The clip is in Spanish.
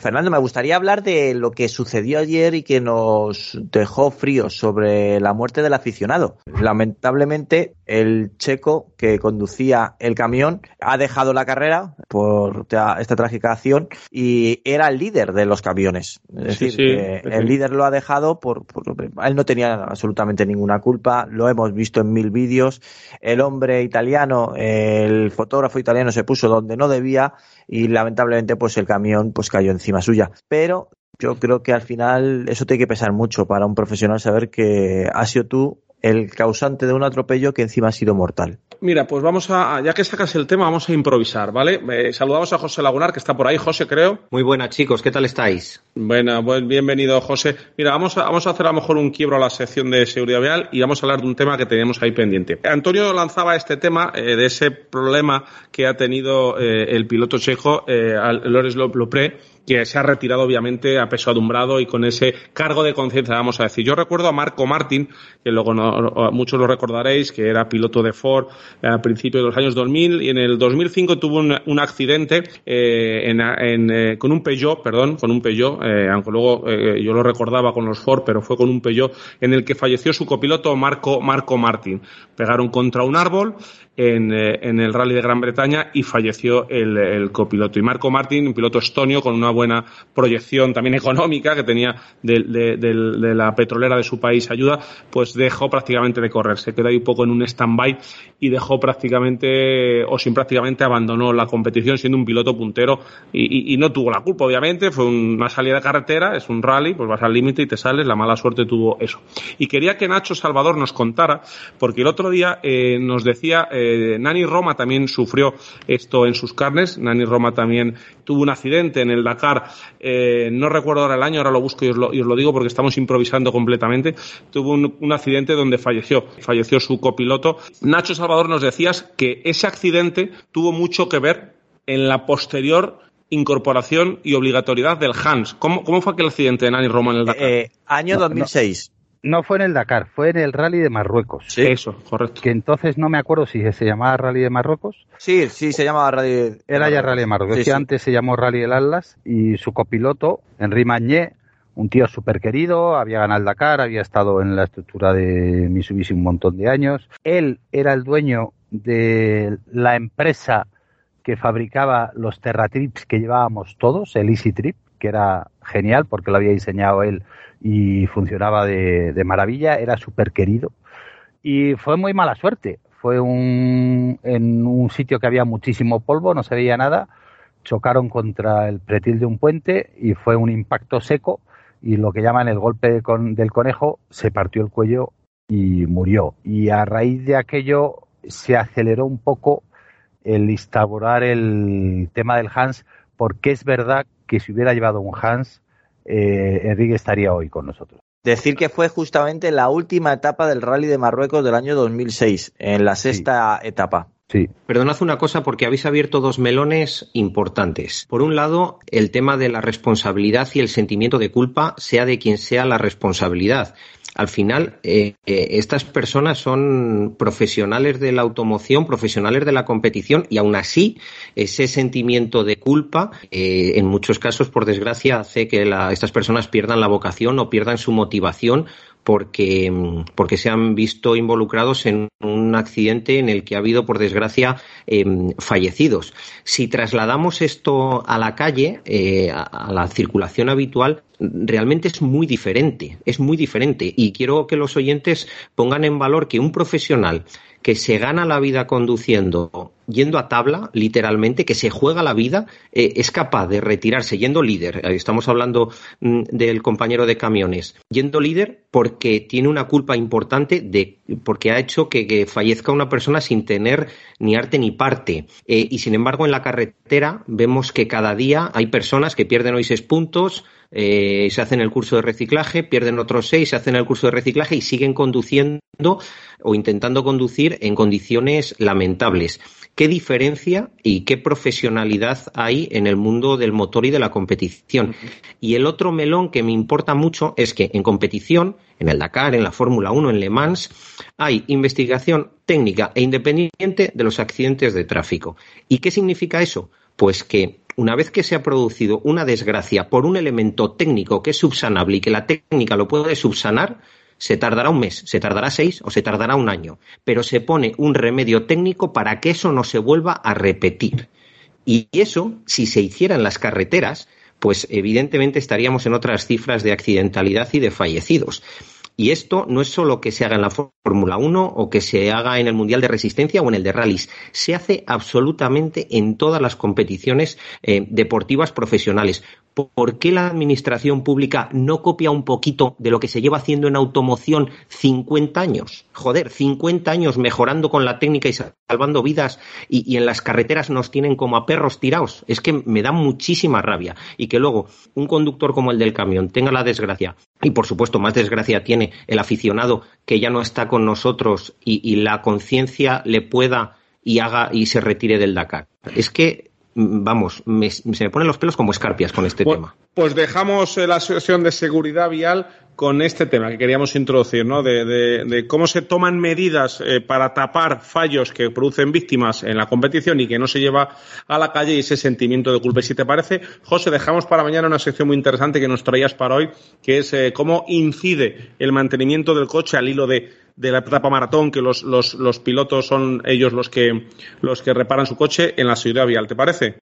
Fernando, me gustaría hablar de lo que sucedió ayer y que nos dejó fríos sobre la muerte del aficionado. Lamentablemente, el checo que conducía el camión ha dejado la carrera por esta trágica acción y era el líder de los camiones. Es decir, el líder lo ha dejado por, por, Él no tenía absolutamente ninguna culpa, lo hemos visto en mil vídeos. El hombre italiano, el fotógrafo italiano se puso donde no debía y lamentablemente pues el camión pues cayó encima suya. Pero yo creo que al final eso tiene que pesar mucho para un profesional saber que has sido tú el causante de un atropello que encima ha sido mortal. Mira, pues vamos a, ya que sacas el tema, vamos a improvisar, ¿vale? Eh, saludamos a José Lagunar, que está por ahí. José, creo. Muy buenas, chicos. ¿Qué tal estáis? Bueno, bienvenido, José. Mira, vamos a, vamos a hacer a lo mejor un quiebro a la sección de seguridad vial y vamos a hablar de un tema que teníamos ahí pendiente. Antonio lanzaba este tema eh, de ese problema que ha tenido eh, el piloto checo, Lores Lopré, que se ha retirado obviamente a peso adumbrado y con ese cargo de conciencia, vamos a decir. Yo recuerdo a Marco Martín, que luego muchos lo recordaréis, que era piloto de Ford a principios de los años 2000 y en el 2005 tuvo un, accidente eh, eh, con un Peugeot, perdón, con un Peugeot, eh, aunque luego yo lo recordaba con los Ford, pero fue con un Peugeot en el que falleció su copiloto Marco, Marco Martín. Pegaron contra un árbol en, el Rally de Gran Bretaña y falleció el, copiloto. Y Marco Martín, un piloto estonio con una buena proyección también económica que tenía de, la petrolera de su país ayuda, pues dejó prácticamente de correr. Se quedó ahí un poco en un stand-by y dejó prácticamente, o sin prácticamente abandonó la competición siendo un piloto puntero y, no tuvo la culpa, obviamente. Fue una salida de carretera, es un rally, pues vas al límite y te sales. La mala suerte tuvo eso. Y quería que Nacho Salvador nos contara, porque el otro día eh, nos decía, eh, Nani Roma también sufrió esto en sus carnes. Nani Roma también tuvo un accidente en el Dakar, eh, no recuerdo ahora el año, ahora lo busco y os lo, digo porque estamos improvisando completamente, tuvo un, accidente donde falleció, falleció su copiloto. Nacho Salvador nos decías que ese accidente tuvo mucho que ver en la posterior incorporación y obligatoriedad del Hans. ¿Cómo, fue aquel accidente de Nani Roma en el Dakar? Eh, año 2006. No fue en el Dakar, fue en el Rally de Marruecos. Sí, eso, correcto. Que entonces no me acuerdo si se llamaba Rally de Marruecos. Sí, sí, se llamaba Rally de Era ya Rally de Marruecos. que antes se llamó Rally del Atlas y su copiloto, Henri Magné, un tío súper querido, había ganado el Dakar, había estado en la estructura de Mitsubishi un montón de años. Él era el dueño de la empresa que fabricaba los Terratrips que llevábamos todos, el Easy Trip, que era genial porque lo había diseñado él y funcionaba de, maravilla, era súper querido. Y fue muy mala suerte. Fue un, en un sitio que había muchísimo polvo, no se veía nada. Chocaron contra el pretil de un puente y fue un impacto seco. Y lo que llaman el golpe del conejo, se partió el cuello y murió. Y a raíz de aquello se aceleró un poco el instaurar el tema del Hans, porque es verdad que si hubiera llevado un Hans, eh, Enrique estaría hoy con nosotros. Decir que fue justamente la última etapa del Rally de Marruecos del año 2006, en la sexta etapa. Sí. Perdonad una cosa porque habéis abierto dos melones importantes. Por un lado, el tema de la responsabilidad y el sentimiento de culpa, sea de quien sea la responsabilidad al final eh, eh, estas personas son profesionales de la automoción, profesionales de la competición y aún así ese sentimiento de culpa eh, en muchos casos, por desgracia, hace que estas personas pierdan la vocación o pierdan su motivación porque, porque se han visto involucrados en un accidente en el que ha habido, por desgracia, em, fallecidos. Si trasladamos esto a la calle, a la circulación habitual, realmente es muy diferente, es muy diferente. Y quiero que los oyentes pongan en valor que un profesional que se gana la vida conduciendo, yendo a tabla, literalmente, que se juega la vida, eh, es capaz de retirarse yendo líder. Estamos hablando mm, del compañero de camiones. Yendo líder porque tiene una culpa importante de porque ha hecho que, fallezca una persona sin tener ni arte ni parte. Eh, y sin embargo, en la carretera vemos que cada día hay personas que pierden hoy seis puntos, eh, se hacen el curso de reciclaje, pierden otros seis, se hacen el curso de reciclaje y siguen conduciendo o intentando conducir en condiciones lamentables. ¿Qué diferencia y qué profesionalidad hay en el mundo del motor y de la competición? Y el otro melón que me importa mucho es que en competición, en el Dakar, en la Fórmula 1, en Le Mans, hay investigación técnica e independiente de los accidentes de tráfico. ¿Y qué significa eso? Pues que una vez que se ha producido una desgracia por un elemento técnico que es subsanable y que la técnica lo puede subsanar, se tardará un mes, se tardará seis o se tardará un año, pero se pone un remedio técnico para que eso no se vuelva a repetir. Y eso, si se hiciera en las carreteras, pues evidentemente estaríamos en otras cifras de accidentalidad y de fallecidos. Y esto no es solo que se haga en la Fórmula 1 o que se haga en el Mundial de Resistencia o en el de rallies. Se hace absolutamente en todas las competiciones eh, deportivas profesionales. ¿Por qué la administración pública no copia un poquito de lo que se lleva haciendo en automoción 50 años? Joder, 50 años mejorando con la técnica y salvando vidas y, en las carreteras nos tienen como a perros tirados. Es que me da muchísima rabia. Y que luego un conductor como el del camión tenga la desgracia, y por supuesto más desgracia tiene el aficionado que ya no está con nosotros y, la conciencia le pueda y haga y se retire del Dakar. Es que vamos, se me ponen los pelos como escarpias con este tema. Pues dejamos la sesión de seguridad vial con este tema que queríamos introducir, ¿no? De, cómo se toman medidas eh, para tapar fallos que producen víctimas en la competición y que no se lleva a la calle ese sentimiento de culpa. Y si te parece, José, dejamos para mañana una sección muy interesante que nos traías para hoy, que es eh, cómo incide el mantenimiento del coche al hilo de, la etapa maratón, que los, los, los pilotos son ellos los que, los que reparan su coche en la seguridad vial. ¿Te parece?